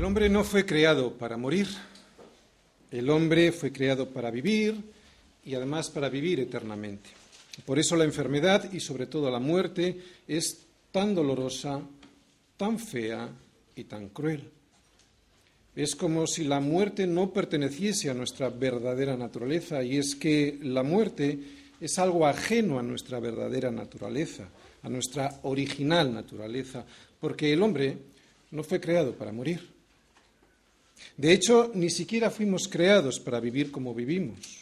El hombre no fue creado para morir. El hombre fue creado para vivir y además para vivir eternamente. Por eso la enfermedad y sobre todo la muerte es tan dolorosa, tan fea y tan cruel. Es como si la muerte no perteneciese a nuestra verdadera naturaleza y es que la muerte es algo ajeno a nuestra verdadera naturaleza, a nuestra original naturaleza, porque el hombre no fue creado para morir. De hecho, ni siquiera fuimos creados para vivir como vivimos.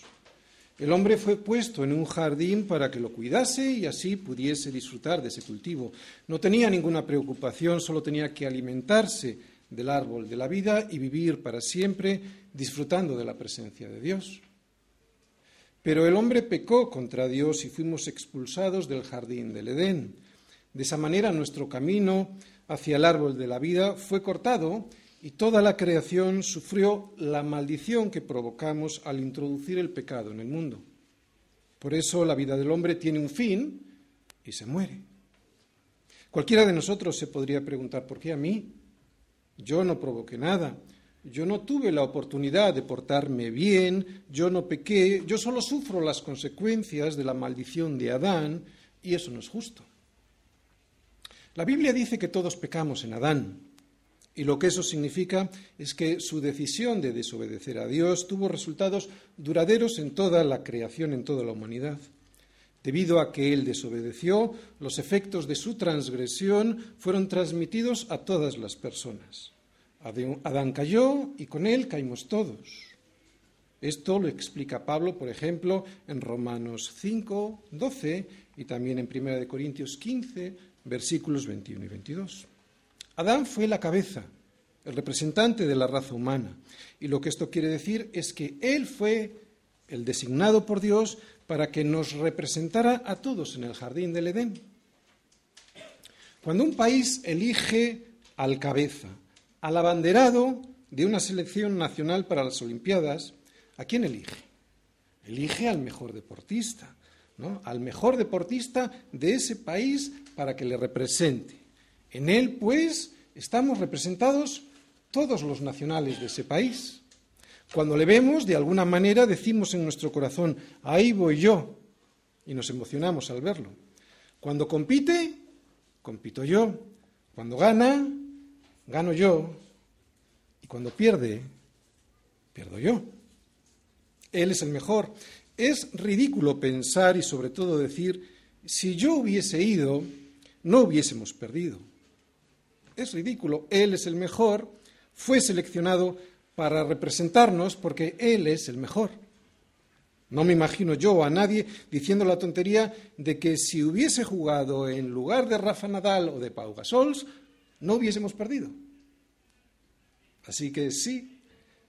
El hombre fue puesto en un jardín para que lo cuidase y así pudiese disfrutar de ese cultivo. No tenía ninguna preocupación, solo tenía que alimentarse del árbol de la vida y vivir para siempre disfrutando de la presencia de Dios. Pero el hombre pecó contra Dios y fuimos expulsados del jardín del Edén. De esa manera nuestro camino hacia el árbol de la vida fue cortado y toda la creación sufrió la maldición que provocamos al introducir el pecado en el mundo. Por eso la vida del hombre tiene un fin y se muere. Cualquiera de nosotros se podría preguntar, ¿por qué a mí? Yo no provoqué nada, yo no tuve la oportunidad de portarme bien, yo no pequé, yo solo sufro las consecuencias de la maldición de Adán y eso no es justo. La Biblia dice que todos pecamos en Adán, y lo que eso significa es que su decisión de desobedecer a Dios tuvo resultados duraderos en toda la creación, en toda la humanidad. Debido a que él desobedeció, los efectos de su transgresión fueron transmitidos a todas las personas. Adán cayó y con él caímos todos. Esto lo explica Pablo, por ejemplo, en Romanos 5, 12 y también en 1 Corintios 15, versículos 21 y 22. Adán fue la cabeza, el representante de la raza humana. Y lo que esto quiere decir es que él fue el designado por Dios para que nos representara a todos en el jardín del Edén. Cuando un país elige al cabeza, al abanderado de una selección nacional para las Olimpiadas, ¿a quién elige? Elige al mejor deportista, ¿no? al mejor deportista de ese país para que le represente. En él, pues, estamos representados todos los nacionales de ese país. Cuando le vemos, de alguna manera decimos en nuestro corazón, ahí voy yo, y nos emocionamos al verlo. Cuando compite, compito yo. Cuando gana, gano yo. Y cuando pierde, pierdo yo. Él es el mejor. Es ridículo pensar y sobre todo decir, si yo hubiese ido, no hubiésemos perdido es ridículo. Él es el mejor, fue seleccionado para representarnos porque Él es el mejor. No me imagino yo a nadie diciendo la tontería de que si hubiese jugado en lugar de Rafa Nadal o de Pau Gasol, no hubiésemos perdido. Así que sí,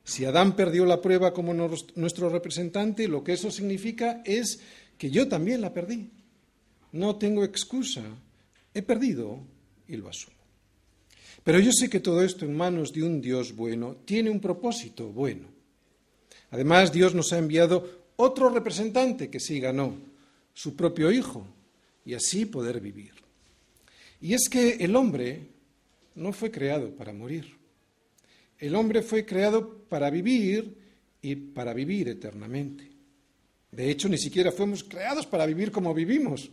si Adán perdió la prueba como nuestro representante, lo que eso significa es que yo también la perdí. No tengo excusa. He perdido y lo asumo. Pero yo sé que todo esto en manos de un Dios bueno tiene un propósito bueno. Además, Dios nos ha enviado otro representante que sí ganó, su propio Hijo, y así poder vivir. Y es que el hombre no fue creado para morir. El hombre fue creado para vivir y para vivir eternamente. De hecho, ni siquiera fuimos creados para vivir como vivimos,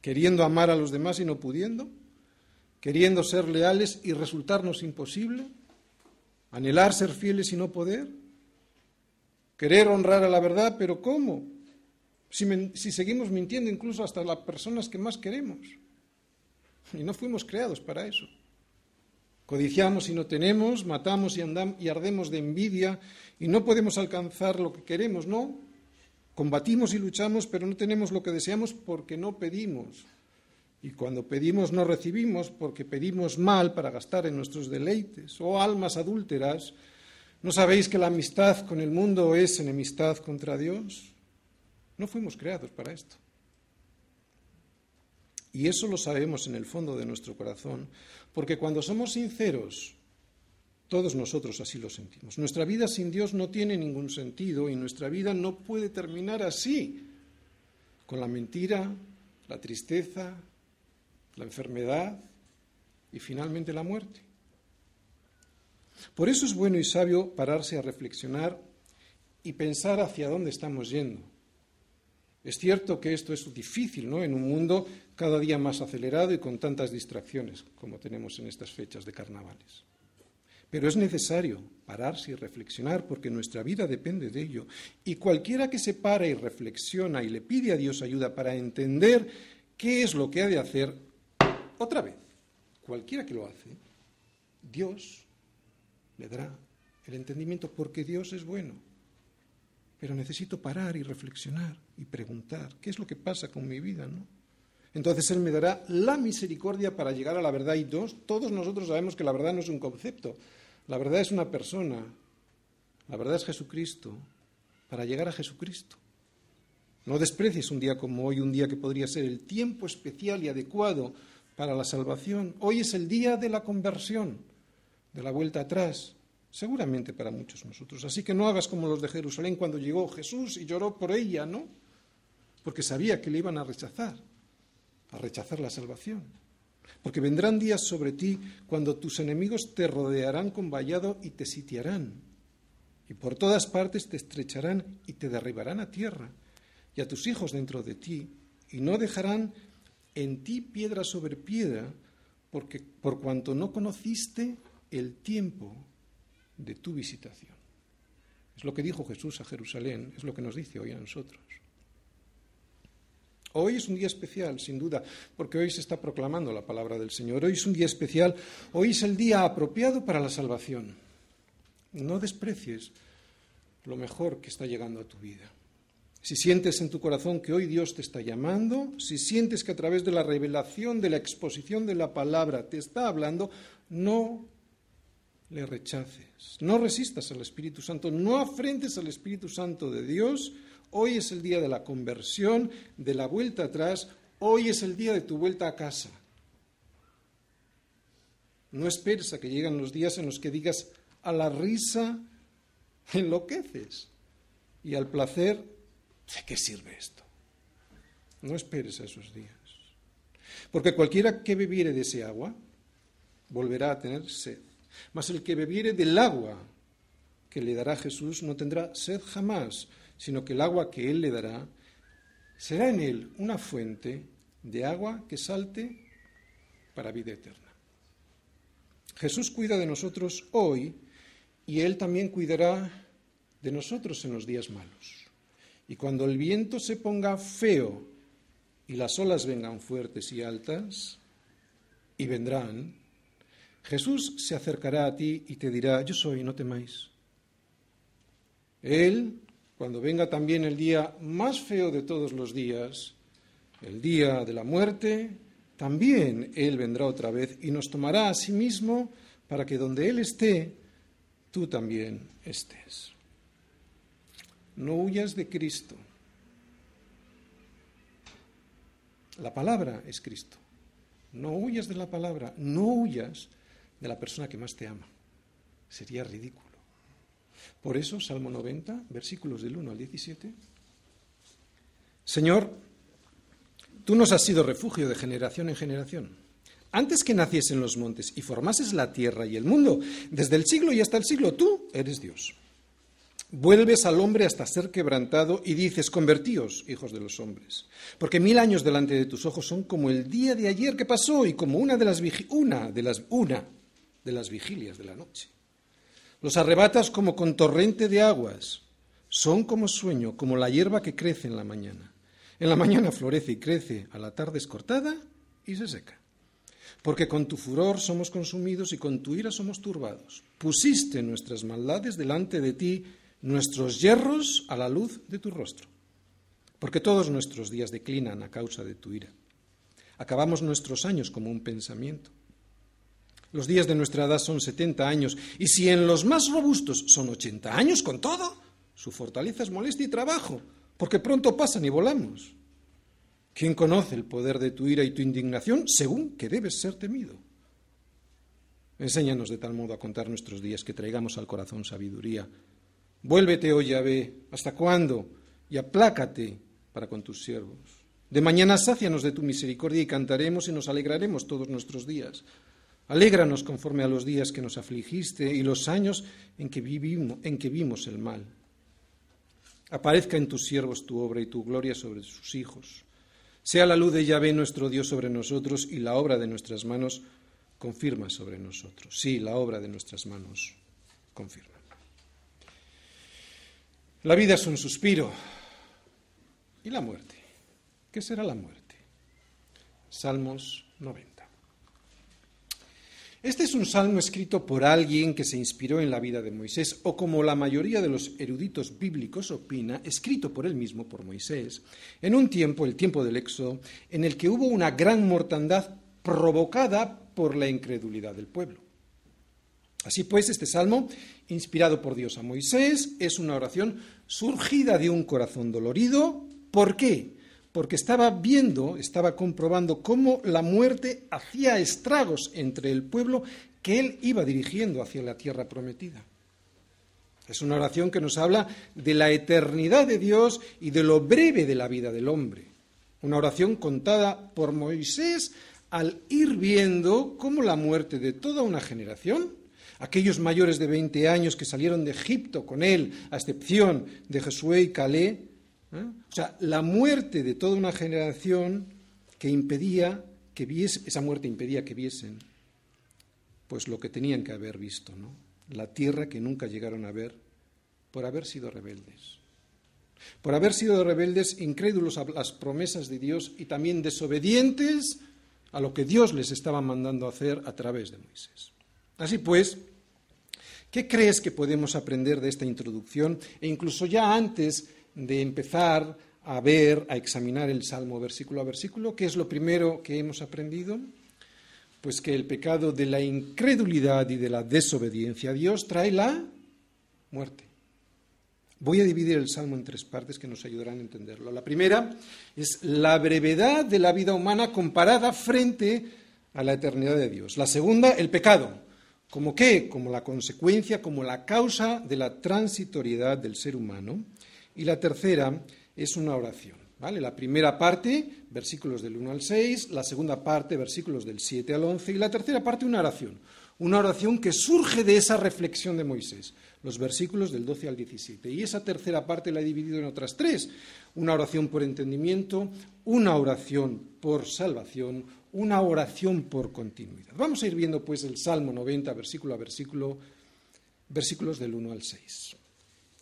queriendo amar a los demás y no pudiendo queriendo ser leales y resultarnos imposible, anhelar ser fieles y no poder, querer honrar a la verdad, pero ¿cómo? Si, seguimos mintiendo incluso hasta las personas que más queremos. Y no fuimos creados para eso. Codiciamos y no tenemos, matamos y, andamos, y ardemos de envidia y no podemos alcanzar lo que queremos, ¿no? Combatimos y luchamos, pero no tenemos lo que deseamos porque no pedimos. Y cuando pedimos no recibimos porque pedimos mal para gastar en nuestros deleites. Oh almas adúlteras, ¿no sabéis que la amistad con el mundo es enemistad contra Dios? No fuimos creados para esto. Y eso lo sabemos en el fondo de nuestro corazón, porque cuando somos sinceros, todos nosotros así lo sentimos. Nuestra vida sin Dios no tiene ningún sentido y nuestra vida no puede terminar así, con la mentira, la tristeza, la enfermedad y finalmente la muerte. Por eso es bueno y sabio pararse a reflexionar y pensar hacia dónde estamos yendo. Es cierto que esto es difícil, ¿no? En un mundo cada día más acelerado y con tantas distracciones como tenemos en estas fechas de carnavales. Pero es necesario pararse y reflexionar porque nuestra vida depende de ello. Y cualquiera que se para y reflexiona y le pide a Dios ayuda para entender qué es lo que ha de hacer, otra vez, cualquiera que lo hace, Dios le dará el entendimiento porque Dios es bueno. Pero necesito parar y reflexionar y preguntar, ¿qué es lo que pasa con mi vida? ¿no? Entonces Él me dará la misericordia para llegar a la verdad. Y todos nosotros sabemos que la verdad no es un concepto, la verdad es una persona, la verdad es Jesucristo, para llegar a Jesucristo. No desprecies un día como hoy, un día que podría ser el tiempo especial y adecuado para la salvación. Hoy es el día de la conversión, de la vuelta atrás, seguramente para muchos nosotros. Así que no hagas como los de Jerusalén cuando llegó Jesús y lloró por ella, ¿no? Porque sabía que le iban a rechazar, a rechazar la salvación. Porque vendrán días sobre ti cuando tus enemigos te rodearán con vallado y te sitiarán. Y por todas partes te estrecharán y te derribarán a tierra y a tus hijos dentro de ti, y no dejarán en ti piedra sobre piedra, porque por cuanto no conociste el tiempo de tu visitación. Es lo que dijo Jesús a Jerusalén, es lo que nos dice hoy a nosotros. Hoy es un día especial, sin duda, porque hoy se está proclamando la palabra del Señor. Hoy es un día especial, hoy es el día apropiado para la salvación. No desprecies lo mejor que está llegando a tu vida. Si sientes en tu corazón que hoy Dios te está llamando, si sientes que a través de la revelación, de la exposición de la palabra te está hablando, no le rechaces, no resistas al Espíritu Santo, no afrentes al Espíritu Santo de Dios. Hoy es el día de la conversión, de la vuelta atrás, hoy es el día de tu vuelta a casa. No esperes a que lleguen los días en los que digas a la risa enloqueces y al placer ¿De qué sirve esto? No esperes a esos días. Porque cualquiera que bebiere de ese agua volverá a tener sed. Mas el que bebiere del agua que le dará Jesús no tendrá sed jamás, sino que el agua que Él le dará será en Él una fuente de agua que salte para vida eterna. Jesús cuida de nosotros hoy y Él también cuidará de nosotros en los días malos. Y cuando el viento se ponga feo y las olas vengan fuertes y altas, y vendrán, Jesús se acercará a ti y te dirá, yo soy, no temáis. Él, cuando venga también el día más feo de todos los días, el día de la muerte, también Él vendrá otra vez y nos tomará a sí mismo para que donde Él esté, tú también estés. No huyas de Cristo. La palabra es Cristo. No huyas de la palabra, no huyas de la persona que más te ama. Sería ridículo. Por eso, Salmo 90, versículos del 1 al 17. Señor, tú nos has sido refugio de generación en generación. Antes que naciesen los montes y formases la tierra y el mundo, desde el siglo y hasta el siglo, tú eres Dios. Vuelves al hombre hasta ser quebrantado y dices, convertíos, hijos de los hombres, porque mil años delante de tus ojos son como el día de ayer que pasó y como una de las, una de las, una de las vigilias de la noche. Los arrebatas como con torrente de aguas, son como sueño, como la hierba que crece en la mañana. En la mañana florece y crece, a la tarde es cortada y se seca. Porque con tu furor somos consumidos y con tu ira somos turbados. Pusiste nuestras maldades delante de ti nuestros hierros a la luz de tu rostro, porque todos nuestros días declinan a causa de tu ira. Acabamos nuestros años como un pensamiento. Los días de nuestra edad son setenta años, y si en los más robustos son ochenta años con todo, su fortaleza es molestia y trabajo, porque pronto pasan y volamos. ¿Quién conoce el poder de tu ira y tu indignación según que debes ser temido? Enséñanos de tal modo a contar nuestros días que traigamos al corazón sabiduría Vuélvete, oh Yahvé, ¿hasta cuándo? Y aplácate para con tus siervos. De mañana sácianos de tu misericordia y cantaremos y nos alegraremos todos nuestros días. Alégranos conforme a los días que nos afligiste y los años en que, vivimos, en que vimos el mal. Aparezca en tus siervos tu obra y tu gloria sobre sus hijos. Sea la luz de Yahvé nuestro Dios sobre nosotros y la obra de nuestras manos confirma sobre nosotros. Sí, la obra de nuestras manos confirma. La vida es un suspiro. ¿Y la muerte? ¿Qué será la muerte? Salmos 90. Este es un salmo escrito por alguien que se inspiró en la vida de Moisés, o como la mayoría de los eruditos bíblicos opina, escrito por él mismo, por Moisés, en un tiempo, el tiempo del Éxodo, en el que hubo una gran mortandad provocada por la incredulidad del pueblo. Así pues, este salmo, inspirado por Dios a Moisés, es una oración surgida de un corazón dolorido. ¿Por qué? porque estaba viendo, estaba comprobando cómo la muerte hacía estragos entre el pueblo que él iba dirigiendo hacia la tierra prometida. Es una oración que nos habla de la eternidad de Dios y de lo breve de la vida del hombre. Una oración contada por Moisés al ir viendo cómo la muerte de toda una generación, aquellos mayores de 20 años que salieron de Egipto con él, a excepción de Josué y Calé, ¿Eh? O sea, la muerte de toda una generación que impedía que viese, esa muerte impedía que viesen, pues lo que tenían que haber visto, ¿no? La tierra que nunca llegaron a ver por haber sido rebeldes. Por haber sido rebeldes, incrédulos a las promesas de Dios y también desobedientes a lo que Dios les estaba mandando hacer a través de Moisés. Así pues, ¿qué crees que podemos aprender de esta introducción? E incluso ya antes de empezar a ver, a examinar el Salmo versículo a versículo, ¿qué es lo primero que hemos aprendido? Pues que el pecado de la incredulidad y de la desobediencia a Dios trae la muerte. Voy a dividir el Salmo en tres partes que nos ayudarán a entenderlo. La primera es la brevedad de la vida humana comparada frente a la eternidad de Dios. La segunda, el pecado. ¿Como qué? Como la consecuencia, como la causa de la transitoriedad del ser humano. Y la tercera es una oración. ¿vale? La primera parte, versículos del 1 al 6, la segunda parte, versículos del 7 al 11, y la tercera parte, una oración. Una oración que surge de esa reflexión de Moisés, los versículos del 12 al 17. Y esa tercera parte la he dividido en otras tres. Una oración por entendimiento, una oración por salvación, una oración por continuidad. Vamos a ir viendo pues el Salmo 90, versículo a versículo, versículos del 1 al 6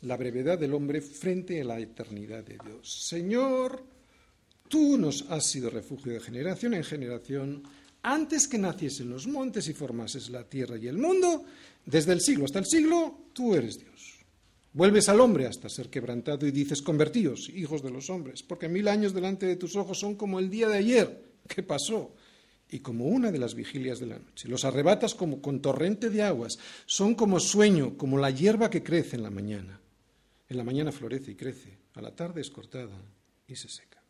la brevedad del hombre frente a la eternidad de Dios. Señor, tú nos has sido refugio de generación en generación, antes que naciesen los montes y formases la tierra y el mundo, desde el siglo hasta el siglo, tú eres Dios. Vuelves al hombre hasta ser quebrantado y dices, convertíos, hijos de los hombres, porque mil años delante de tus ojos son como el día de ayer que pasó y como una de las vigilias de la noche. Los arrebatas como con torrente de aguas, son como sueño, como la hierba que crece en la mañana. En la mañana florece y crece, a la tarde es cortada y se seca.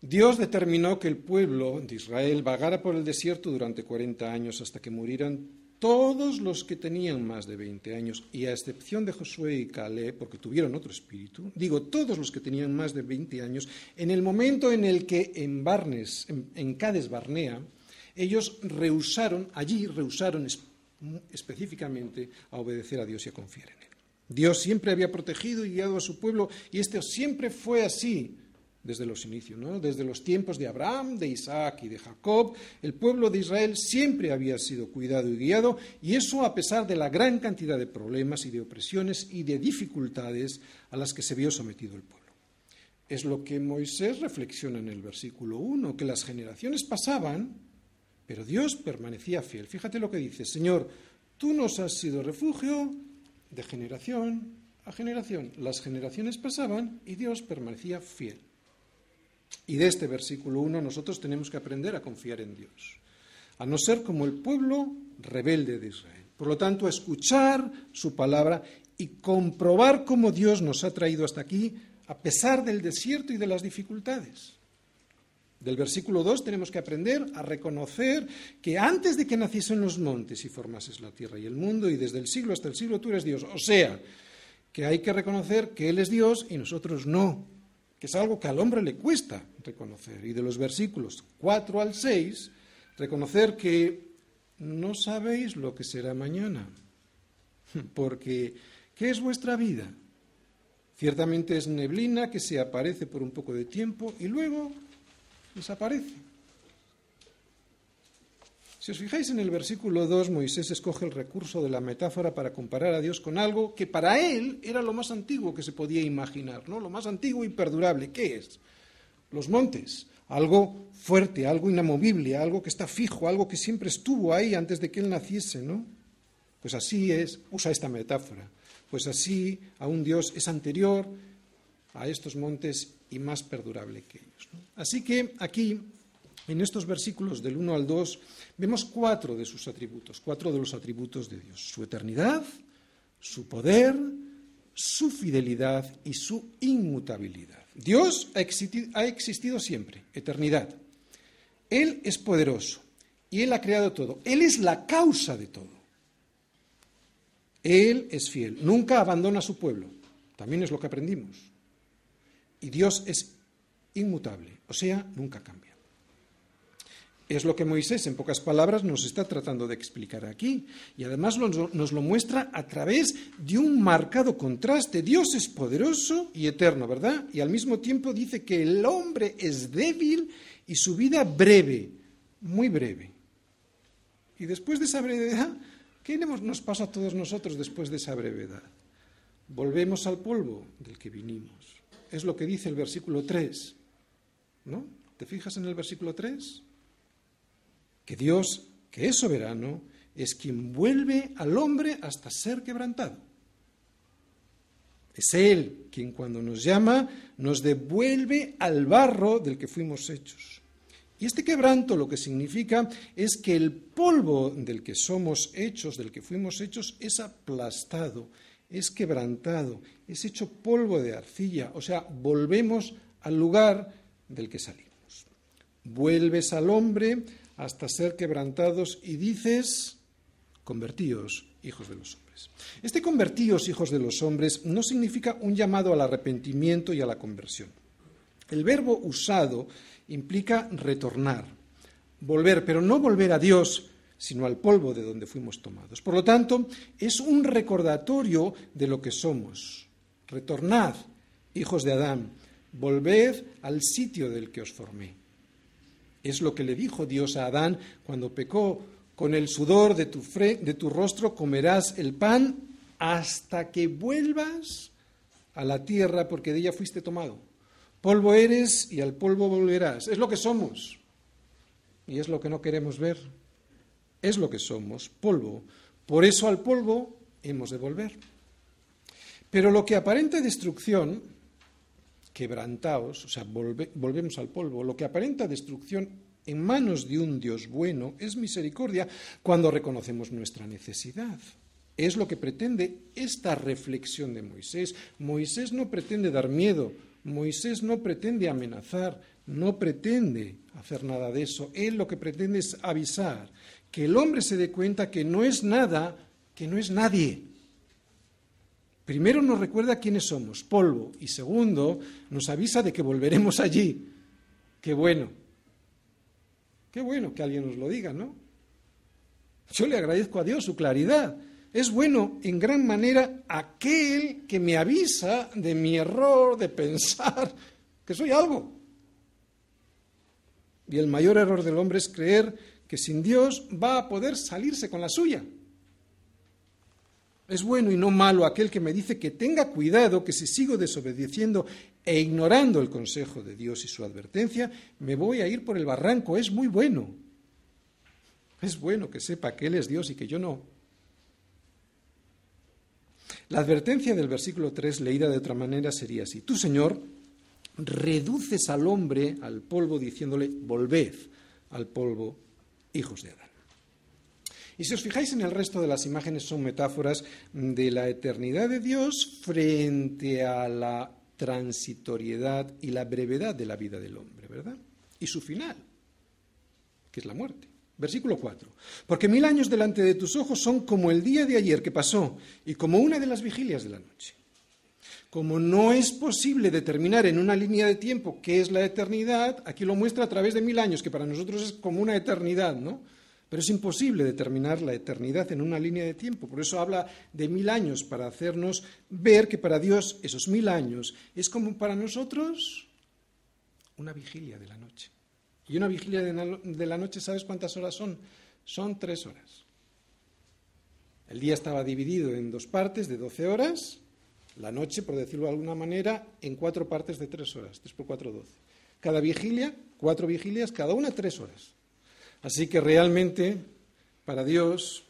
Dios determinó que el pueblo de Israel vagara por el desierto durante 40 años hasta que murieran todos los que tenían más de 20 años, y a excepción de Josué y Caleb, porque tuvieron otro espíritu, digo todos los que tenían más de 20 años, en el momento en el que en Barnes, en, en Cades Barnea, ellos rehusaron, allí rehusaron específicamente a obedecer a Dios y a confiar en Él. Dios siempre había protegido y guiado a su pueblo y esto siempre fue así desde los inicios, ¿no? desde los tiempos de Abraham, de Isaac y de Jacob, el pueblo de Israel siempre había sido cuidado y guiado, y eso a pesar de la gran cantidad de problemas y de opresiones y de dificultades a las que se vio sometido el pueblo. Es lo que Moisés reflexiona en el versículo 1, que las generaciones pasaban pero Dios permanecía fiel. Fíjate lo que dice, Señor, tú nos has sido refugio de generación a generación. Las generaciones pasaban y Dios permanecía fiel. Y de este versículo 1 nosotros tenemos que aprender a confiar en Dios, a no ser como el pueblo rebelde de Israel. Por lo tanto, a escuchar su palabra y comprobar cómo Dios nos ha traído hasta aquí a pesar del desierto y de las dificultades. Del versículo 2 tenemos que aprender a reconocer que antes de que naciesen los montes y formases la tierra y el mundo, y desde el siglo hasta el siglo tú eres Dios. O sea, que hay que reconocer que Él es Dios y nosotros no, que es algo que al hombre le cuesta reconocer. Y de los versículos 4 al 6 Reconocer que no sabéis lo que será mañana, porque ¿qué es vuestra vida? Ciertamente es neblina que se aparece por un poco de tiempo y luego desaparece. Si os fijáis en el versículo 2, Moisés escoge el recurso de la metáfora para comparar a Dios con algo que para él era lo más antiguo que se podía imaginar, ¿no? Lo más antiguo y perdurable. ¿Qué es? Los montes, algo fuerte, algo inamovible, algo que está fijo, algo que siempre estuvo ahí antes de que él naciese, ¿no? Pues así es, usa esta metáfora. Pues así a un Dios es anterior a estos montes y más perdurable que ellos. Así que aquí en estos versículos del 1 al 2 vemos cuatro de sus atributos, cuatro de los atributos de Dios. Su eternidad, su poder, su fidelidad y su inmutabilidad. Dios ha existido, ha existido siempre, eternidad. Él es poderoso y Él ha creado todo. Él es la causa de todo. Él es fiel, nunca abandona a su pueblo. También es lo que aprendimos. Y Dios es inmutable, o sea, nunca cambia. Es lo que Moisés, en pocas palabras, nos está tratando de explicar aquí. Y además nos lo muestra a través de un marcado contraste. Dios es poderoso y eterno, ¿verdad? Y al mismo tiempo dice que el hombre es débil y su vida breve, muy breve. Y después de esa brevedad, ¿qué nos pasa a todos nosotros después de esa brevedad? Volvemos al polvo del que vinimos. Es lo que dice el versículo 3. ¿No? ¿Te fijas en el versículo 3? Que Dios, que es soberano, es quien vuelve al hombre hasta ser quebrantado. Es Él quien cuando nos llama nos devuelve al barro del que fuimos hechos. Y este quebranto lo que significa es que el polvo del que somos hechos, del que fuimos hechos, es aplastado, es quebrantado, es hecho polvo de arcilla, o sea, volvemos al lugar del que salimos. Vuelves al hombre hasta ser quebrantados y dices, convertíos, hijos de los hombres. Este convertíos, hijos de los hombres, no significa un llamado al arrepentimiento y a la conversión. El verbo usado implica retornar, volver, pero no volver a Dios, sino al polvo de donde fuimos tomados. Por lo tanto, es un recordatorio de lo que somos. Retornad, hijos de Adán, volved al sitio del que os formé. Es lo que le dijo Dios a Adán cuando pecó. Con el sudor de tu, de tu rostro comerás el pan hasta que vuelvas a la tierra porque de ella fuiste tomado. Polvo eres y al polvo volverás. Es lo que somos. Y es lo que no queremos ver. Es lo que somos, polvo. Por eso al polvo hemos de volver. Pero lo que aparenta destrucción quebrantaos, o sea, volvemos al polvo, lo que aparenta destrucción en manos de un Dios bueno es misericordia cuando reconocemos nuestra necesidad. Es lo que pretende esta reflexión de Moisés. Moisés no pretende dar miedo, Moisés no pretende amenazar, no pretende hacer nada de eso. Él lo que pretende es avisar, que el hombre se dé cuenta que no es nada, que no es nadie, Primero nos recuerda quiénes somos, polvo, y segundo nos avisa de que volveremos allí. Qué bueno. Qué bueno que alguien nos lo diga, ¿no? Yo le agradezco a Dios su claridad. Es bueno en gran manera aquel que me avisa de mi error de pensar que soy algo. Y el mayor error del hombre es creer que sin Dios va a poder salirse con la suya. Es bueno y no malo aquel que me dice que tenga cuidado, que si sigo desobedeciendo e ignorando el consejo de Dios y su advertencia, me voy a ir por el barranco. Es muy bueno. Es bueno que sepa que Él es Dios y que yo no. La advertencia del versículo 3, leída de otra manera, sería así. Tú, Señor, reduces al hombre al polvo diciéndole, volved al polvo, hijos de Adán. Y si os fijáis en el resto de las imágenes son metáforas de la eternidad de Dios frente a la transitoriedad y la brevedad de la vida del hombre, ¿verdad? Y su final, que es la muerte. Versículo 4. Porque mil años delante de tus ojos son como el día de ayer que pasó y como una de las vigilias de la noche. Como no es posible determinar en una línea de tiempo qué es la eternidad, aquí lo muestra a través de mil años, que para nosotros es como una eternidad, ¿no? Pero es imposible determinar la eternidad en una línea de tiempo. Por eso habla de mil años, para hacernos ver que para Dios esos mil años es como para nosotros una vigilia de la noche. Y una vigilia de la noche, ¿sabes cuántas horas son? Son tres horas. El día estaba dividido en dos partes de doce horas, la noche, por decirlo de alguna manera, en cuatro partes de tres horas, tres por cuatro, doce. Cada vigilia, cuatro vigilias, cada una tres horas. Así que realmente, para Dios,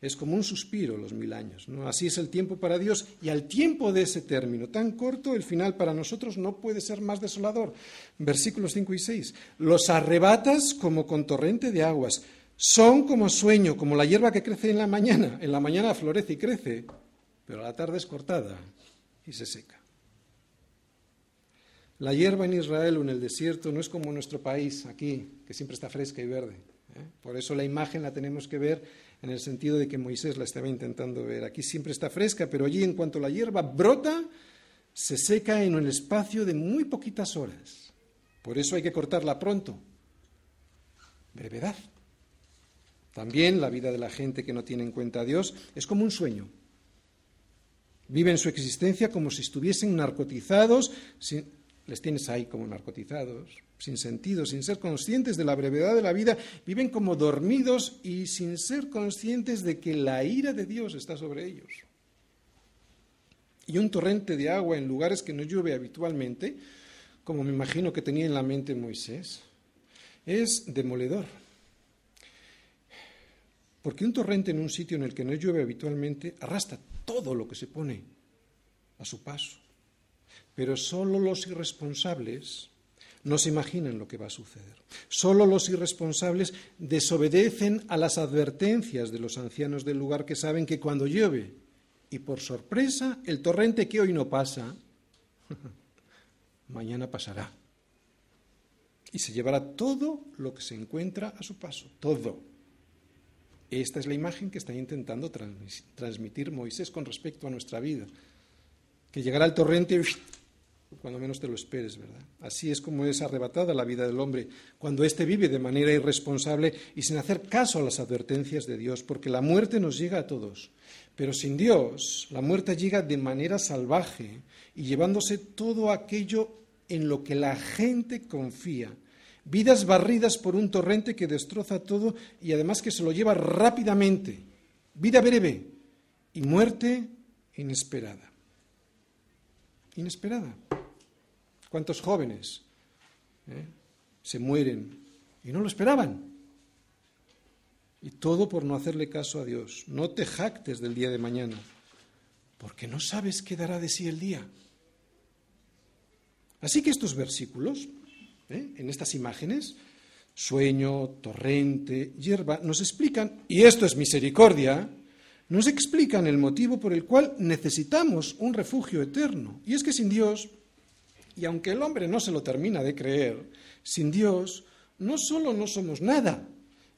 es como un suspiro los mil años. ¿no? Así es el tiempo para Dios y al tiempo de ese término tan corto, el final para nosotros no puede ser más desolador. Versículos 5 y 6. Los arrebatas como con torrente de aguas. Son como sueño, como la hierba que crece en la mañana. En la mañana florece y crece, pero a la tarde es cortada y se seca. La hierba en Israel o en el desierto no es como nuestro país, aquí, que siempre está fresca y verde. ¿eh? Por eso la imagen la tenemos que ver en el sentido de que Moisés la estaba intentando ver. Aquí siempre está fresca, pero allí en cuanto la hierba brota, se seca en un espacio de muy poquitas horas. Por eso hay que cortarla pronto. Brevedad. También la vida de la gente que no tiene en cuenta a Dios es como un sueño. Viven su existencia como si estuviesen narcotizados, les tienes ahí como narcotizados, sin sentido, sin ser conscientes de la brevedad de la vida, viven como dormidos y sin ser conscientes de que la ira de Dios está sobre ellos. Y un torrente de agua en lugares que no llueve habitualmente, como me imagino que tenía en la mente Moisés, es demoledor. Porque un torrente en un sitio en el que no llueve habitualmente arrastra todo lo que se pone a su paso. Pero solo los irresponsables no se imaginan lo que va a suceder. Solo los irresponsables desobedecen a las advertencias de los ancianos del lugar que saben que cuando llueve y por sorpresa el torrente que hoy no pasa, mañana pasará. Y se llevará todo lo que se encuentra a su paso, todo. Esta es la imagen que está intentando transmitir Moisés con respecto a nuestra vida. Que llegará el torrente cuando menos te lo esperes, ¿verdad? Así es como es arrebatada la vida del hombre, cuando éste vive de manera irresponsable y sin hacer caso a las advertencias de Dios, porque la muerte nos llega a todos. Pero sin Dios, la muerte llega de manera salvaje y llevándose todo aquello en lo que la gente confía. Vidas barridas por un torrente que destroza todo y además que se lo lleva rápidamente. Vida breve y muerte inesperada. Inesperada. ¿Cuántos jóvenes eh, se mueren y no lo esperaban? Y todo por no hacerle caso a Dios. No te jactes del día de mañana, porque no sabes qué dará de sí el día. Así que estos versículos, eh, en estas imágenes, sueño, torrente, hierba, nos explican, y esto es misericordia, nos explican el motivo por el cual necesitamos un refugio eterno. Y es que sin Dios y aunque el hombre no se lo termina de creer, sin Dios no solo no somos nada,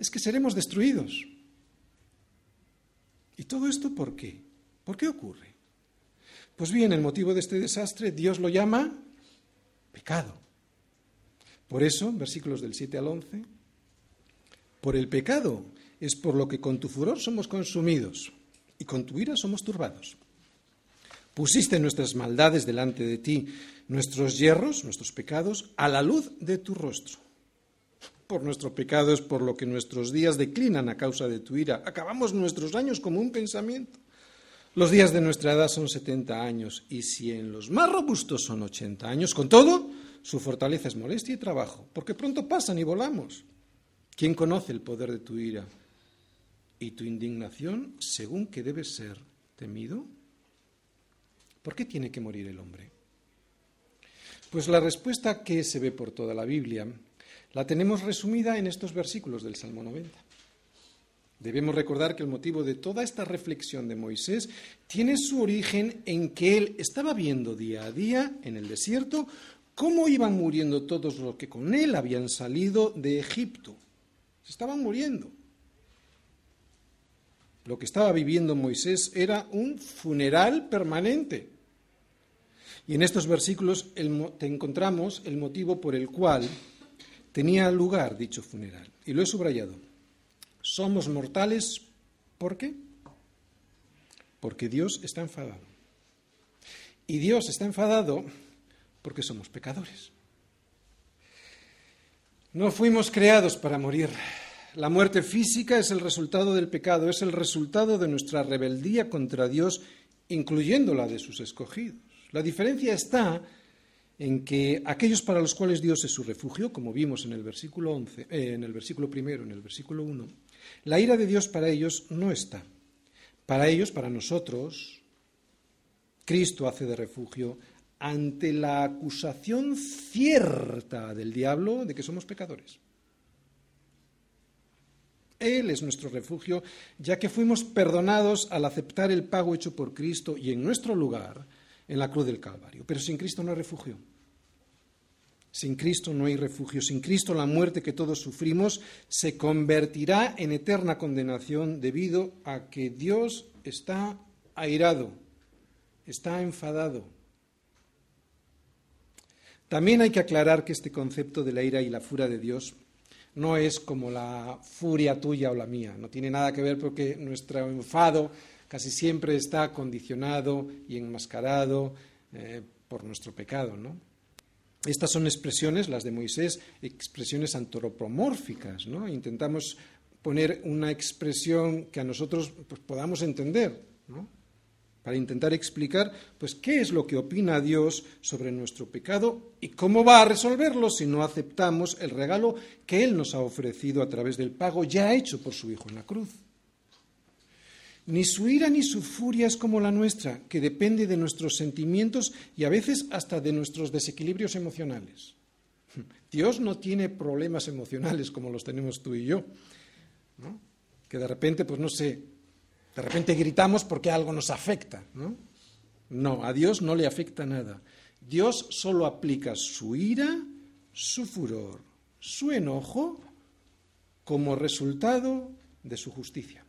es que seremos destruidos. ¿Y todo esto por qué? ¿Por qué ocurre? Pues bien, el motivo de este desastre Dios lo llama pecado. Por eso, versículos del 7 al 11, por el pecado es por lo que con tu furor somos consumidos y con tu ira somos turbados. Pusiste nuestras maldades delante de ti, nuestros hierros, nuestros pecados, a la luz de tu rostro. Por nuestro pecado es por lo que nuestros días declinan a causa de tu ira. Acabamos nuestros años como un pensamiento. Los días de nuestra edad son setenta años, y si en los más robustos son ochenta años, con todo, su fortaleza es molestia y trabajo, porque pronto pasan y volamos. ¿Quién conoce el poder de tu ira y tu indignación según que debe ser temido? ¿Por qué tiene que morir el hombre? Pues la respuesta que se ve por toda la Biblia la tenemos resumida en estos versículos del Salmo 90. Debemos recordar que el motivo de toda esta reflexión de Moisés tiene su origen en que él estaba viendo día a día en el desierto cómo iban muriendo todos los que con él habían salido de Egipto. Se estaban muriendo. Lo que estaba viviendo Moisés era un funeral permanente. Y en estos versículos te encontramos el motivo por el cual tenía lugar dicho funeral. Y lo he subrayado. Somos mortales, ¿por qué? Porque Dios está enfadado. Y Dios está enfadado porque somos pecadores. No fuimos creados para morir. La muerte física es el resultado del pecado, es el resultado de nuestra rebeldía contra Dios, incluyendo la de sus escogidos. La diferencia está en que aquellos para los cuales Dios es su refugio, como vimos en el versículo 11, eh, en el versículo primero, en el versículo 1, la ira de Dios para ellos no está. Para ellos, para nosotros, Cristo hace de refugio ante la acusación cierta del diablo de que somos pecadores. Él es nuestro refugio, ya que fuimos perdonados al aceptar el pago hecho por Cristo y en nuestro lugar en la cruz del Calvario. Pero sin Cristo no hay refugio. Sin Cristo no hay refugio. Sin Cristo la muerte que todos sufrimos se convertirá en eterna condenación debido a que Dios está airado, está enfadado. También hay que aclarar que este concepto de la ira y la furia de Dios no es como la furia tuya o la mía, no tiene nada que ver porque nuestro enfado casi siempre está condicionado y enmascarado eh, por nuestro pecado, ¿no? Estas son expresiones, las de Moisés, expresiones antropomórficas, ¿no? Intentamos poner una expresión que a nosotros pues, podamos entender, ¿no? para intentar explicar pues qué es lo que opina Dios sobre nuestro pecado y cómo va a resolverlo si no aceptamos el regalo que él nos ha ofrecido a través del pago ya hecho por su hijo en la cruz. Ni su ira ni su furia es como la nuestra, que depende de nuestros sentimientos y a veces hasta de nuestros desequilibrios emocionales. Dios no tiene problemas emocionales como los tenemos tú y yo, que de repente, pues no sé, de repente gritamos porque algo nos afecta, ¿no? No, a Dios no le afecta nada. Dios solo aplica su ira, su furor, su enojo como resultado de su justicia.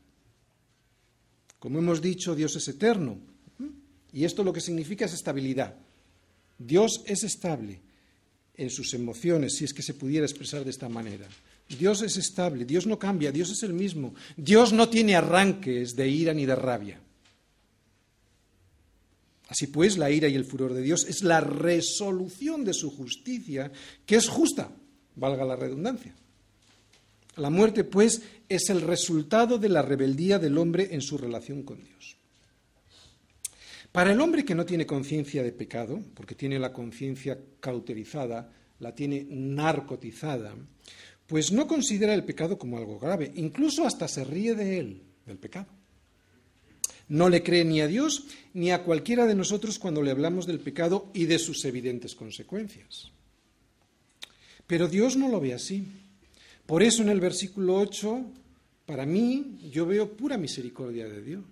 Como hemos dicho, Dios es eterno. Y esto lo que significa es estabilidad. Dios es estable en sus emociones, si es que se pudiera expresar de esta manera. Dios es estable, Dios no cambia, Dios es el mismo. Dios no tiene arranques de ira ni de rabia. Así pues, la ira y el furor de Dios es la resolución de su justicia, que es justa, valga la redundancia. La muerte, pues, es el resultado de la rebeldía del hombre en su relación con Dios. Para el hombre que no tiene conciencia de pecado, porque tiene la conciencia cauterizada, la tiene narcotizada, pues no considera el pecado como algo grave, incluso hasta se ríe de él, del pecado. No le cree ni a Dios ni a cualquiera de nosotros cuando le hablamos del pecado y de sus evidentes consecuencias. Pero Dios no lo ve así. Por eso en el versículo 8, para mí, yo veo pura misericordia de Dios.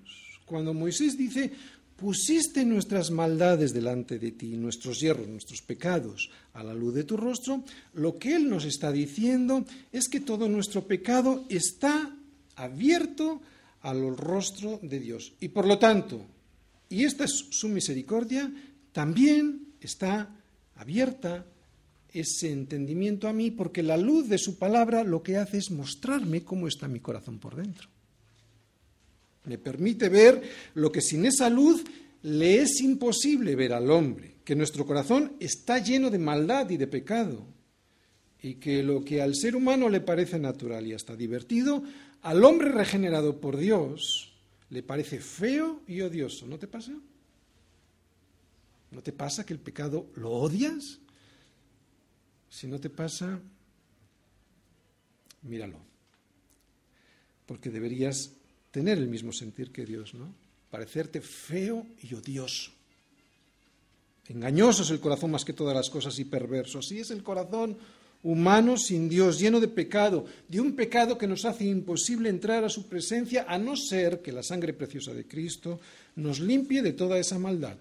Cuando Moisés dice, pusiste nuestras maldades delante de ti, nuestros hierros, nuestros pecados, a la luz de tu rostro, lo que Él nos está diciendo es que todo nuestro pecado está abierto al rostro de Dios. Y por lo tanto, y esta es su misericordia, también está abierta ese entendimiento a mí, porque la luz de su palabra lo que hace es mostrarme cómo está mi corazón por dentro. Me permite ver lo que sin esa luz le es imposible ver al hombre, que nuestro corazón está lleno de maldad y de pecado, y que lo que al ser humano le parece natural y hasta divertido, al hombre regenerado por Dios le parece feo y odioso. ¿No te pasa? ¿No te pasa que el pecado lo odias? Si no te pasa, míralo, porque deberías tener el mismo sentir que Dios, ¿no? Parecerte feo y odioso. Engañoso es el corazón más que todas las cosas y perverso. Así es el corazón humano sin Dios, lleno de pecado, de un pecado que nos hace imposible entrar a su presencia a no ser que la sangre preciosa de Cristo nos limpie de toda esa maldad.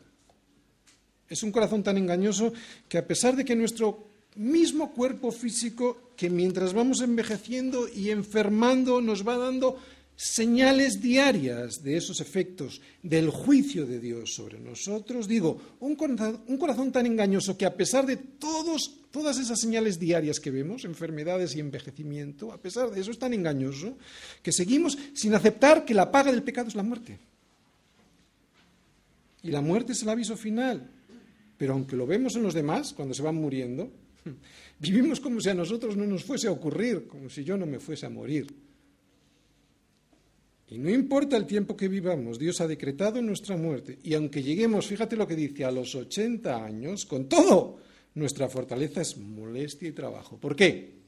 Es un corazón tan engañoso que a pesar de que nuestro mismo cuerpo físico, que mientras vamos envejeciendo y enfermando nos va dando señales diarias de esos efectos del juicio de Dios sobre nosotros. Digo, un corazón, tan engañoso que a pesar de todos, todas esas señales diarias que vemos, enfermedades y envejecimiento, a pesar de eso es tan engañoso que seguimos sin aceptar que la paga del pecado es la muerte. Y la muerte es el aviso final. Pero aunque lo vemos en los demás, cuando se van muriendo, vivimos como si a nosotros no nos fuese a ocurrir, como si yo no me fuese a morir. Y no importa el tiempo que vivamos, Dios ha decretado nuestra muerte. Y aunque lleguemos, fíjate lo que dice, a los 80 años, con todo, nuestra fortaleza es molestia y trabajo. ¿Por qué?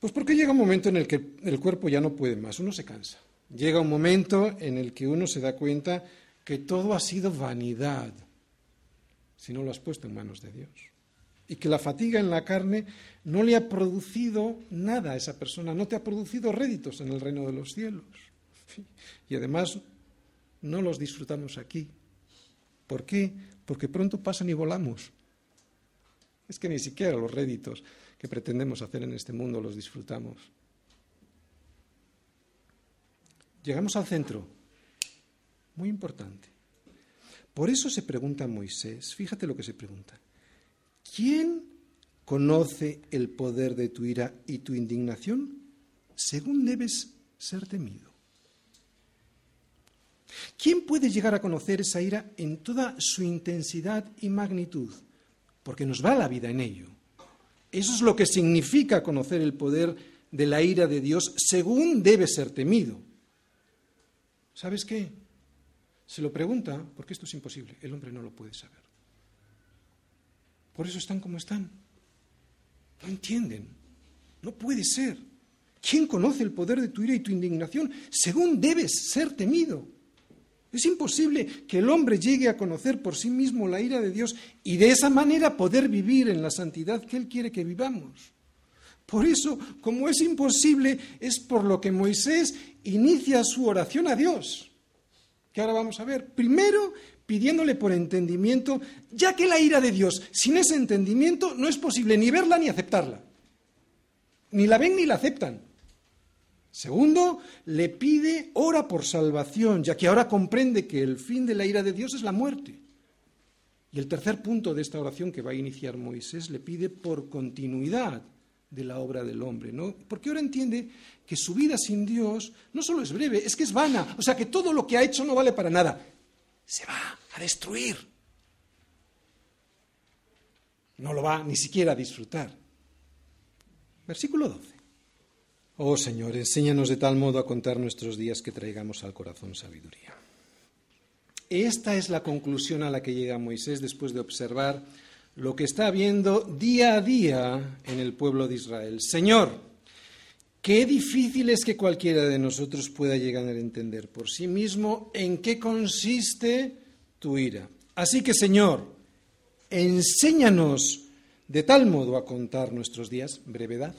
Pues porque llega un momento en el que el cuerpo ya no puede más, uno se cansa. Llega un momento en el que uno se da cuenta que todo ha sido vanidad si no lo has puesto en manos de Dios. Y que la fatiga en la carne no le ha producido nada a esa persona, no te ha producido réditos en el reino de los cielos. Y además no los disfrutamos aquí. ¿Por qué? Porque pronto pasan y volamos. Es que ni siquiera los réditos que pretendemos hacer en este mundo los disfrutamos. Llegamos al centro. Muy importante. Por eso se pregunta Moisés, fíjate lo que se pregunta. ¿Quién conoce el poder de tu ira y tu indignación? Según debes ser temido. ¿Quién puede llegar a conocer esa ira en toda su intensidad y magnitud? Porque nos va la vida en ello. Eso es lo que significa conocer el poder de la ira de Dios según debe ser temido. ¿Sabes qué? Se lo pregunta porque esto es imposible. El hombre no lo puede saber. Por eso están como están. No entienden. No puede ser. ¿Quién conoce el poder de tu ira y tu indignación según debes ser temido? Es imposible que el hombre llegue a conocer por sí mismo la ira de Dios y de esa manera poder vivir en la santidad que Él quiere que vivamos. Por eso, como es imposible, es por lo que Moisés inicia su oración a Dios, que ahora vamos a ver. Primero, pidiéndole por entendimiento, ya que la ira de Dios, sin ese entendimiento, no es posible ni verla ni aceptarla. Ni la ven ni la aceptan. Segundo, le pide ora por salvación, ya que ahora comprende que el fin de la ira de Dios es la muerte. Y el tercer punto de esta oración que va a iniciar Moisés le pide por continuidad de la obra del hombre, ¿no? Porque ahora entiende que su vida sin Dios no solo es breve, es que es vana, o sea que todo lo que ha hecho no vale para nada. Se va a destruir. No lo va ni siquiera a disfrutar. Versículo 12. Oh Señor, enséñanos de tal modo a contar nuestros días que traigamos al corazón sabiduría. Esta es la conclusión a la que llega Moisés después de observar lo que está viendo día a día en el pueblo de Israel. Señor, qué difícil es que cualquiera de nosotros pueda llegar a entender por sí mismo en qué consiste tu ira. Así que, Señor, enséñanos de tal modo a contar nuestros días, brevedad,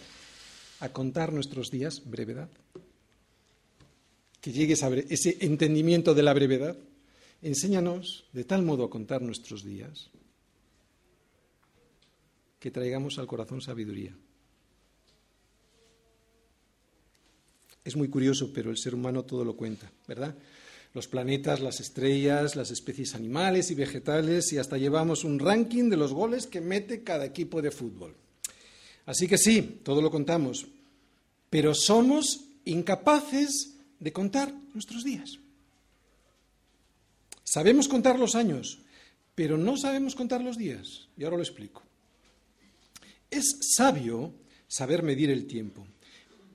a contar nuestros días, brevedad. Que llegues a ese entendimiento de la brevedad. Enséñanos de tal modo a contar nuestros días que traigamos al corazón sabiduría. Es muy curioso, pero el ser humano todo lo cuenta, ¿verdad? Los planetas, las estrellas, las especies animales y vegetales, y hasta llevamos un ranking de los goles que mete cada equipo de fútbol. Así que sí, todo lo contamos, pero somos incapaces de contar nuestros días. Sabemos contar los años, pero no sabemos contar los días. Y ahora lo explico. Es sabio saber medir el tiempo,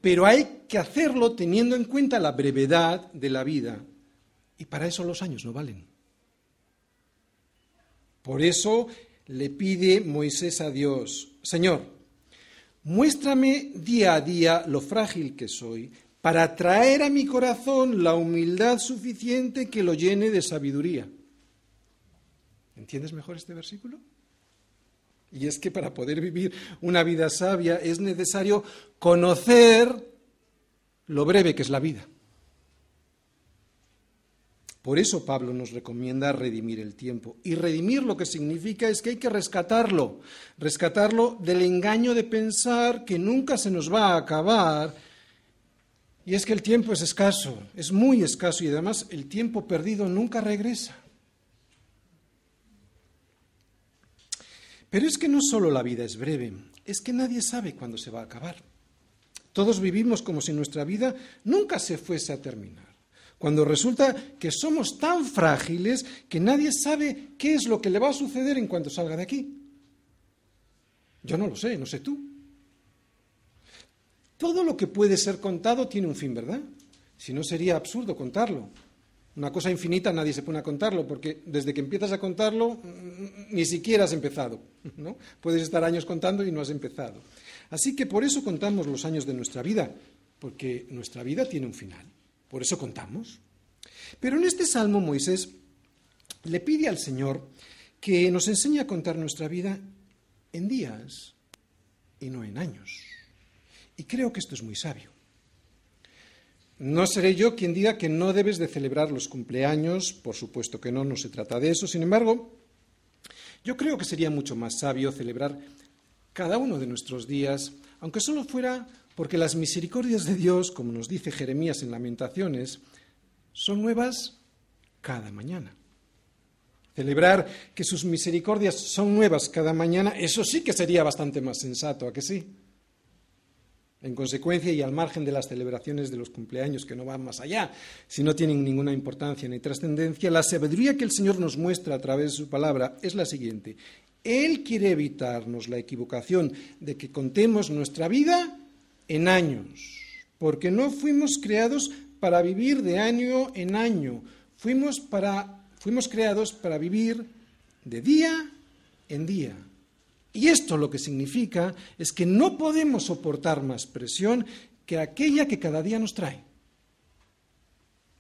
pero hay que hacerlo teniendo en cuenta la brevedad de la vida. Y para eso los años no valen. Por eso le pide Moisés a Dios, Señor, Muéstrame día a día lo frágil que soy para traer a mi corazón la humildad suficiente que lo llene de sabiduría. ¿Entiendes mejor este versículo? Y es que para poder vivir una vida sabia es necesario conocer lo breve que es la vida. Por eso Pablo nos recomienda redimir el tiempo. Y redimir lo que significa es que hay que rescatarlo, rescatarlo del engaño de pensar que nunca se nos va a acabar Y es que el tiempo es escaso, es muy escaso y además el tiempo perdido nunca regresa. Pero es que no solo la vida es breve, es que nadie sabe cuándo se va a acabar. Todos vivimos como si nuestra vida nunca se fuese a terminar, cuando resulta que somos tan frágiles que nadie sabe qué es lo que le va a suceder en cuanto salga de aquí. Yo no lo sé, no sé tú. Todo lo que puede ser contado tiene un fin, ¿verdad? Si no sería absurdo contarlo. Una cosa infinita nadie se pone a contarlo, porque desde que empiezas a contarlo mm, ni siquiera has empezado. ¿no? Puedes estar años contando y no has empezado. Así que por eso contamos los años de nuestra vida, porque nuestra vida tiene un final. Por eso contamos. Pero en este salmo Moisés le pide al Señor que nos enseñe a contar nuestra vida en días y no en años. Y creo que esto es muy sabio. No seré yo quien diga que no debes de celebrar los cumpleaños, por supuesto que no, no se trata de eso. Sin embargo, yo creo que sería mucho más sabio celebrar cada uno de nuestros días, aunque solo fuera porque las misericordias de Dios, como nos dice Jeremías en Lamentaciones, son nuevas cada mañana. Celebrar que sus misericordias son nuevas cada mañana, eso sí que sería bastante más sensato, ¿a que sí? En consecuencia, y al margen de las celebraciones de los cumpleaños que no van más allá, si no tienen ninguna importancia ni trascendencia, la sabiduría que el Señor nos muestra a través de su palabra es la siguiente. Él quiere evitarnos la equivocación de que contemos nuestra vida en años, porque no fuimos creados para vivir de año en año, fuimos, para, fuimos creados para vivir de día en día. Y esto lo que significa es que no podemos soportar más presión que aquella que cada día nos trae.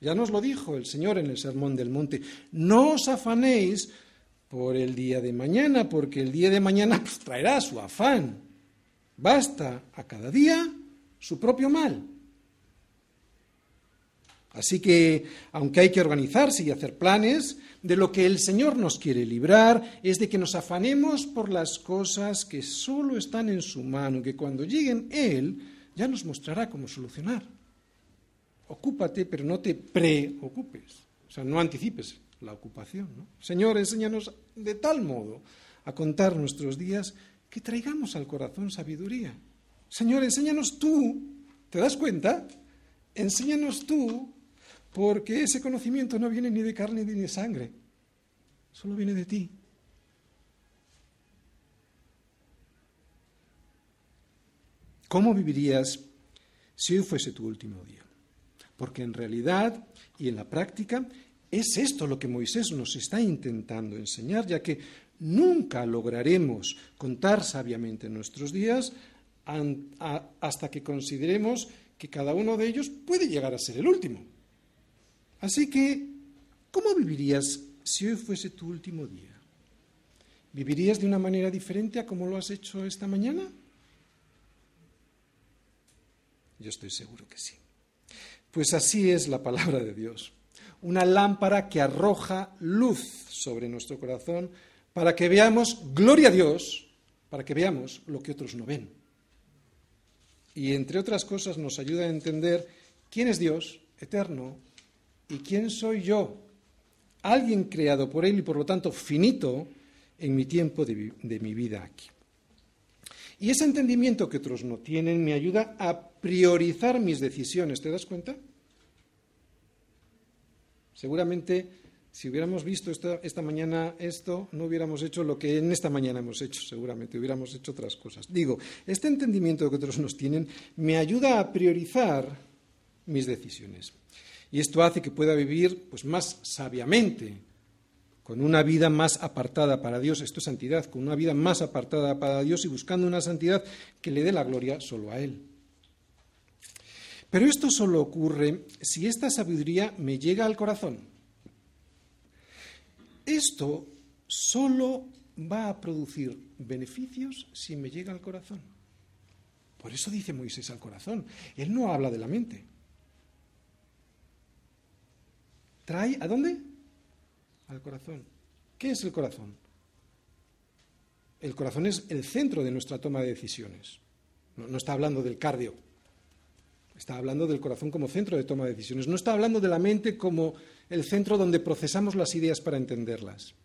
Ya nos lo dijo el Señor en el Sermón del Monte. No os afanéis por el día de mañana, porque el día de mañana pues, traerá su afán. Basta a cada día su propio mal. Así que, aunque hay que organizarse y hacer planes, de lo que el Señor nos quiere librar es de que nos afanemos por las cosas que solo están en su mano, que cuando lleguen Él ya nos mostrará cómo solucionar. Ocúpate, pero no te preocupes, o sea, no anticipes la ocupación. Señor, enséñanos de tal modo a contar nuestros días que traigamos al corazón sabiduría. Señor, enséñanos tú, ¿te das cuenta? Enséñanos tú porque ese conocimiento no viene ni de carne ni de sangre, solo viene de ti. ¿Cómo vivirías si hoy fuese tu último día? Porque en realidad y en la práctica es esto lo que Moisés nos está intentando enseñar, ya que nunca lograremos contar sabiamente nuestros días hasta que consideremos que cada uno de ellos puede llegar a ser el último. Así que, ¿cómo vivirías si hoy fuese tu último día? ¿Vivirías de una manera diferente a como lo has hecho esta mañana? Yo estoy seguro que sí. Pues así es la palabra de Dios. Una lámpara que arroja luz sobre nuestro corazón para que veamos, gloria a Dios, para que veamos lo que otros no ven. Y entre otras cosas nos ayuda a entender quién es Dios, eterno, ¿Y quién soy yo? Alguien creado por Él y por lo tanto finito en mi tiempo de, mi vida aquí. Y ese entendimiento que otros no tienen me ayuda a priorizar mis decisiones. ¿Te das cuenta? Seguramente si hubiéramos visto esta, esta, mañana esto, no hubiéramos hecho lo que en esta mañana hemos hecho, seguramente hubiéramos hecho otras cosas. Digo, este entendimiento que otros nos tienen me ayuda a priorizar mis decisiones. Y esto hace que pueda vivir pues, más sabiamente, con una vida más apartada para Dios, esto es santidad, con una vida más apartada para Dios y buscando una santidad que le dé la gloria solo a Él. Pero esto solo ocurre si esta sabiduría me llega al corazón. Esto solo va a producir beneficios si me llega al corazón. Por eso dice Moisés al corazón. Él no habla de la mente. Trae a dónde? Al corazón. ¿Qué es el corazón? El corazón es el centro de nuestra toma de decisiones. No, está hablando del cardio. Está hablando del corazón como centro de toma de decisiones. No está hablando de la mente como el centro donde procesamos las ideas para entenderlas.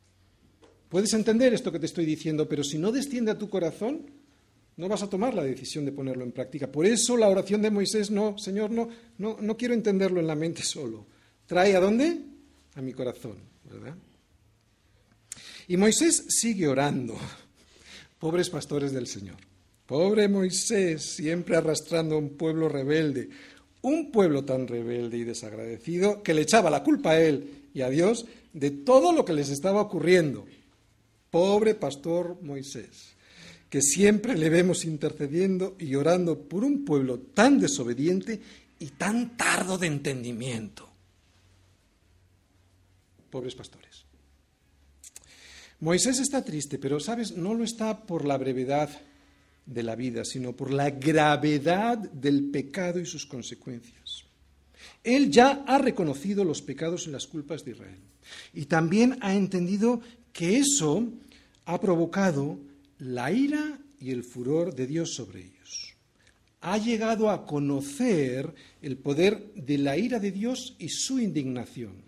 Puedes entender esto que te estoy diciendo, pero si no desciende a tu corazón, no vas a tomar la decisión de ponerlo en práctica. Por eso la oración de Moisés, no, Señor, no, no, no quiero entenderlo en la mente solo. ¿Trae a dónde? A mi corazón, ¿verdad? Y Moisés sigue orando. Pobres pastores del Señor. Pobre Moisés, siempre arrastrando a un pueblo rebelde. Un pueblo tan rebelde y desagradecido que le echaba la culpa a él y a Dios de todo lo que les estaba ocurriendo. Pobre pastor Moisés, que siempre le vemos intercediendo y orando por un pueblo tan desobediente y tan tardo de entendimiento. Pobres pastores. Moisés está triste, pero sabes, no lo está por la brevedad de la vida, sino por la gravedad del pecado y sus consecuencias. Él ya ha reconocido los pecados y las culpas de Israel. Y también ha entendido que eso ha provocado la ira y el furor de Dios sobre ellos. Ha llegado a conocer el poder de la ira de Dios y su indignación.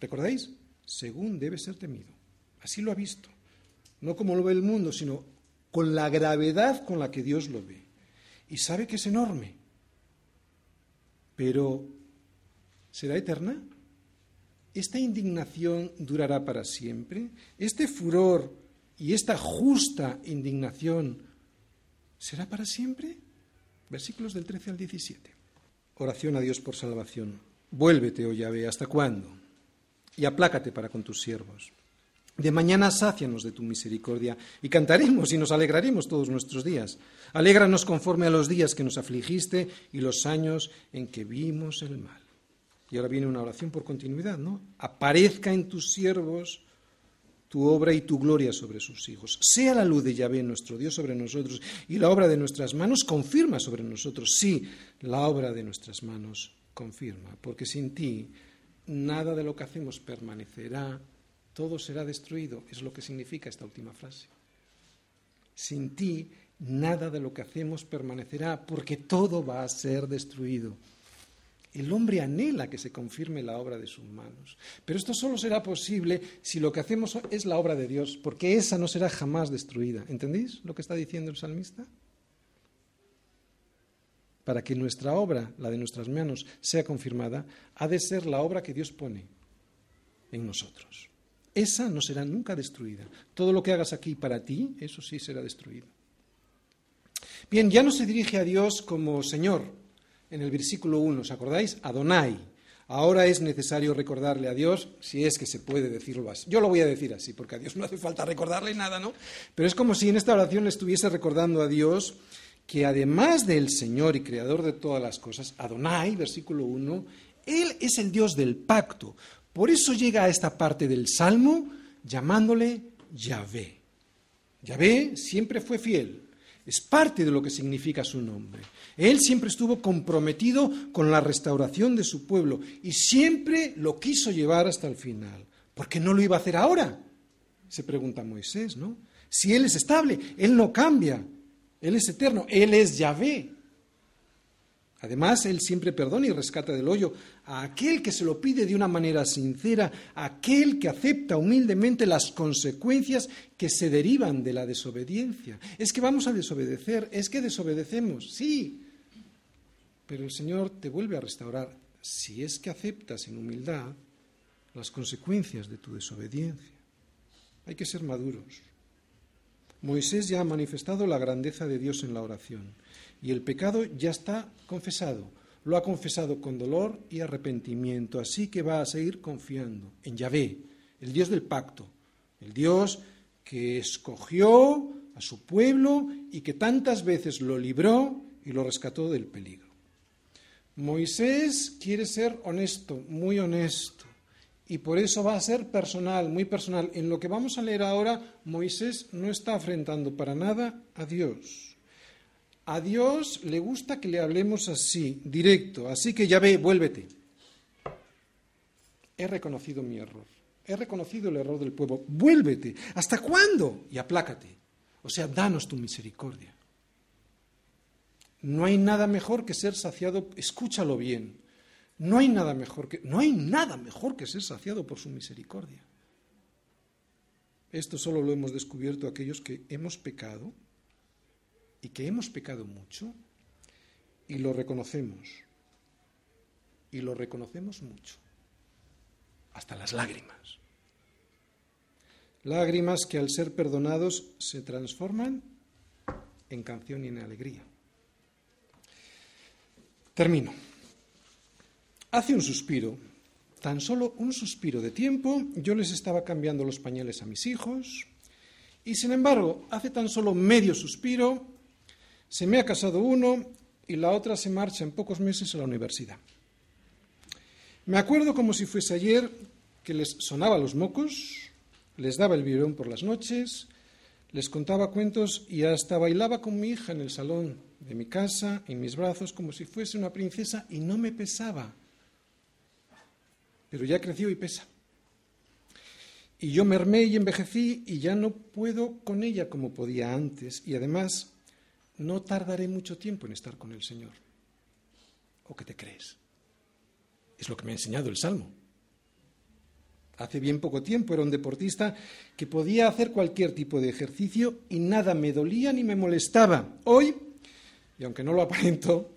¿Recordáis? Según debe ser temido. Así lo ha visto. No como lo ve el mundo, sino con la gravedad con la que Dios lo ve. Y sabe que es enorme. Pero, ¿será eterna? ¿Esta indignación durará para siempre? ¿Este furor y esta justa indignación será para siempre? Versículos del 13 al 17. Oración a Dios por salvación. Vuélvete, oh Yahvé, ¿hasta cuándo? Y aplácate para con tus siervos. De mañana sácianos de tu misericordia y cantaremos y nos alegraremos todos nuestros días. Alégranos conforme a los días que nos afligiste y los años en que vimos el mal. Y ahora viene una oración por continuidad, ¿no? Aparezca en tus siervos tu obra y tu gloria sobre sus hijos. Sea la luz de Yahvé, nuestro Dios, sobre nosotros y la obra de nuestras manos confirma sobre nosotros. Sí, la obra de nuestras manos confirma, porque sin ti nada de lo que hacemos permanecerá todo será destruido, es lo que significa esta última frase. Sin ti, nada de lo que hacemos permanecerá, porque todo va a ser destruido. El hombre anhela que se confirme la obra de sus manos. Pero esto solo será posible si lo que hacemos es la obra de Dios, porque esa no será jamás destruida. ¿Entendéis lo que está diciendo el salmista? Para que nuestra obra, la de nuestras manos, sea confirmada, ha de ser la obra que Dios pone en nosotros. Esa no será nunca destruida. Todo lo que hagas aquí para ti, eso sí será destruido. Bien, ya no se dirige a Dios como Señor. En el versículo 1, ¿os acordáis? Adonai. Ahora es necesario recordarle a Dios, si es que se puede decirlo así. Yo lo voy a decir así, porque a Dios no hace falta recordarle nada, ¿no? Pero es como si en esta oración le estuviese recordando a Dios que además del Señor y Creador de todas las cosas, Adonai, versículo 1, Él es el Dios del pacto. Por eso llega a esta parte del Salmo llamándole Yahvé. Yahvé siempre fue fiel, es parte de lo que significa su nombre. Él siempre estuvo comprometido con la restauración de su pueblo y siempre lo quiso llevar hasta el final. ¿Por qué no lo iba a hacer ahora? Se pregunta Moisés, ¿no? Si Él es estable, Él no cambia, Él es eterno, Él es Yahvé. Además, Él siempre perdona y rescata del hoyo a aquel que se lo pide de una manera sincera, a aquel que acepta humildemente las consecuencias que se derivan de la desobediencia. Es que vamos a desobedecer, es que desobedecemos, sí, pero el Señor te vuelve a restaurar si es que aceptas en humildad las consecuencias de tu desobediencia. Hay que ser maduros. Moisés ya ha manifestado la grandeza de Dios en la oración y el pecado ya está confesado. Lo ha confesado con dolor y arrepentimiento, así que va a seguir confiando en Yahvé, el Dios del pacto, el Dios que escogió a su pueblo y que tantas veces lo libró y lo rescató del peligro. Moisés quiere ser honesto, muy honesto, y por eso va a ser personal, muy personal. En lo que vamos a leer ahora, Moisés no está afrentando para nada a Dios. A Dios le gusta que le hablemos así, directo. Así que ya ve, vuélvete. He reconocido mi error. He reconocido el error del pueblo. Vuélvete. ¿Hasta cuándo? Y aplácate. O sea, danos tu misericordia. No hay nada mejor que ser saciado, escúchalo bien. No hay nada mejor que no hay nada mejor que ser saciado por su misericordia. Esto solo lo hemos descubierto aquellos que hemos pecado y que hemos pecado mucho y lo reconocemos. Y lo reconocemos mucho. Hasta las lágrimas. Lágrimas que al ser perdonados se transforman en canción y en alegría. Termino. Hace un suspiro, tan solo un suspiro de tiempo, yo les estaba cambiando los pañales a mis hijos. Y sin embargo, hace tan solo medio suspiro, se me ha casado uno y la otra se marcha en pocos meses a la universidad. Me acuerdo como si fuese ayer que les sonaba los mocos, les daba el biberón por las noches, les contaba cuentos y hasta bailaba con mi hija en el salón de mi casa, en mis brazos, como si fuese una princesa y no me pesaba pero ya creció y pesa. Y yo mermé y envejecí y ya no puedo con ella como podía antes. Y además, no tardaré mucho tiempo en estar con el Señor. ¿O qué te crees? Es lo que me ha enseñado el Salmo. Hace bien poco tiempo era un deportista que podía hacer cualquier tipo de ejercicio y nada me dolía ni me molestaba. Hoy, y aunque no lo aparento,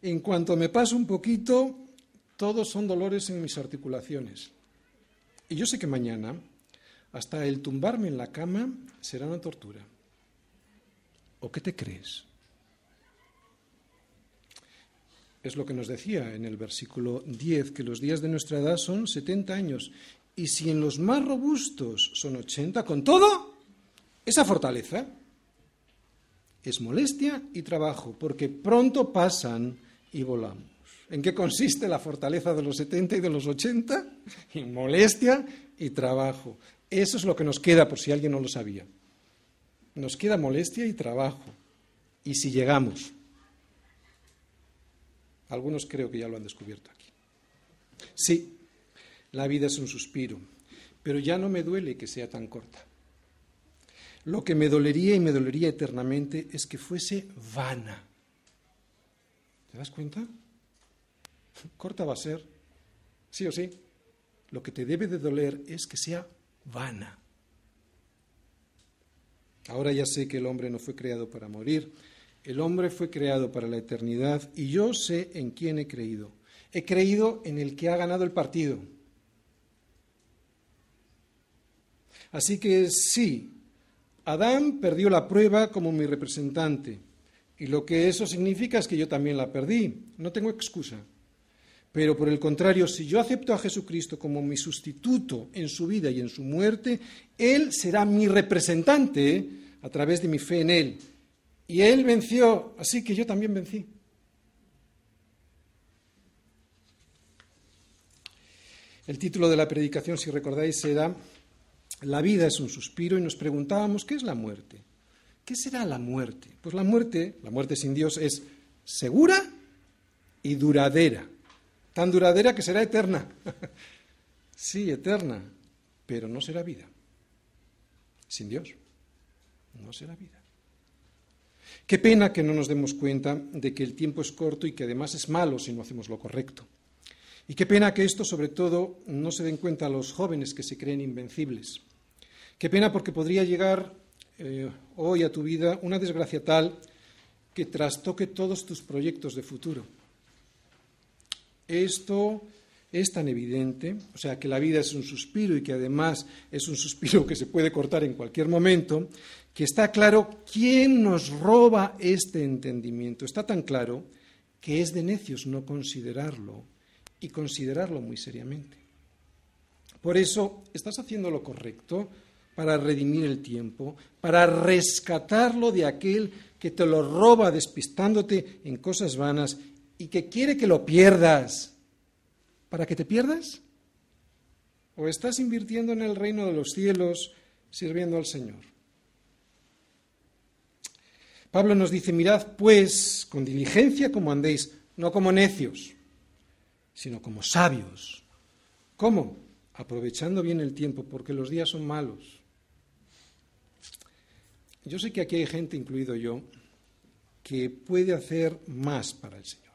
en cuanto me paso un poquito, todos son dolores en mis articulaciones. Y yo sé que mañana, hasta el tumbarme en la cama, será una tortura. ¿O qué te crees? Es lo que nos decía en el versículo 10, que los días de nuestra edad son 70 años. Y si en los más robustos son 80, con todo, esa fortaleza es molestia y trabajo, porque pronto pasan y volamos. ¿En qué consiste la fortaleza de los 70 y de los 80? En molestia y trabajo. Eso es lo que nos queda, por si alguien no lo sabía. Nos queda molestia y trabajo. Y si llegamos, algunos creo que ya lo han descubierto aquí. Sí, la vida es un suspiro, pero ya no me duele que sea tan corta. Lo que me dolería y me dolería eternamente es que fuese vana. ¿Te das cuenta? Corta va a ser, sí o sí. Lo que te debe de doler es que sea vana. Ahora ya sé que el hombre no fue creado para morir, el hombre fue creado para la eternidad y yo sé en quién he creído. He creído en el que ha ganado el partido. Así que sí, Adán perdió la prueba como mi representante. Y lo que eso significa es que yo también la perdí. No tengo excusa. Pero por el contrario, si yo acepto a Jesucristo como mi sustituto en su vida y en su muerte, Él será mi representante a través de mi fe en Él. Y Él venció, así que yo también vencí. El título de la predicación, si recordáis, era La vida es un suspiro y nos preguntábamos, ¿qué es la muerte? ¿Qué será la muerte? Pues la muerte, la muerte sin Dios, es segura y duradera tan duradera que será eterna. sí, eterna, pero no será vida. Sin Dios, no será vida. Qué pena que no nos demos cuenta de que el tiempo es corto y que además es malo si no hacemos lo correcto. Y qué pena que esto, sobre todo, no se den cuenta los jóvenes que se creen invencibles. Qué pena porque podría llegar eh, hoy a tu vida una desgracia tal que trastoque todos tus proyectos de futuro. Esto es tan evidente, o sea, que la vida es un suspiro y que además es un suspiro que se puede cortar en cualquier momento, que está claro quién nos roba este entendimiento. Está tan claro que es de necios no considerarlo y considerarlo muy seriamente. Por eso, estás haciendo lo correcto para redimir el tiempo, para rescatarlo de aquel que te lo roba despistándote en cosas vanas y que quiere que lo pierdas. ¿Para que te pierdas? ¿O estás invirtiendo en el reino de los cielos sirviendo al Señor? Pablo nos dice, mirad pues con diligencia como andéis, no como necios, sino como sabios. ¿Cómo? Aprovechando bien el tiempo, porque los días son malos. Yo sé que aquí hay gente, incluido yo, que puede hacer más para el Señor.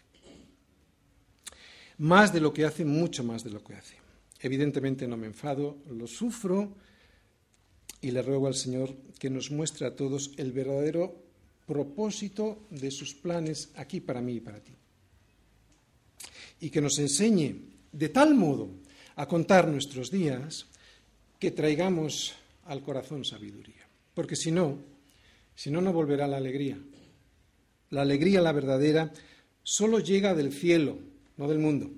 Más de lo que hace, mucho más de lo que hace. Evidentemente no me enfado, lo sufro y le ruego al Señor que nos muestre a todos el verdadero propósito de sus planes aquí para mí y para ti. Y que nos enseñe de tal modo a contar nuestros días que traigamos al corazón sabiduría. Porque si no, si no, no volverá la alegría. La alegría, la verdadera, solo llega del cielo, no del mundo,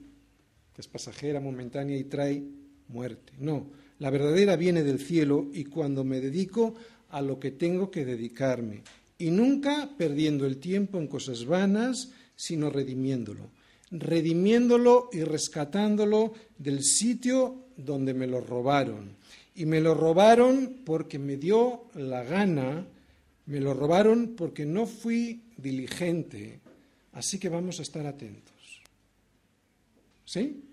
que es pasajera, momentánea y trae muerte. No, la verdadera viene del cielo y cuando me dedico a lo que tengo que dedicarme, y nunca perdiendo el tiempo en cosas vanas, sino redimiéndolo, redimiéndolo y rescatándolo del sitio donde me lo robaron. Y me lo robaron porque me dio la gana, me lo robaron porque no fui diligente, así que vamos a estar atentos. ¿Sí?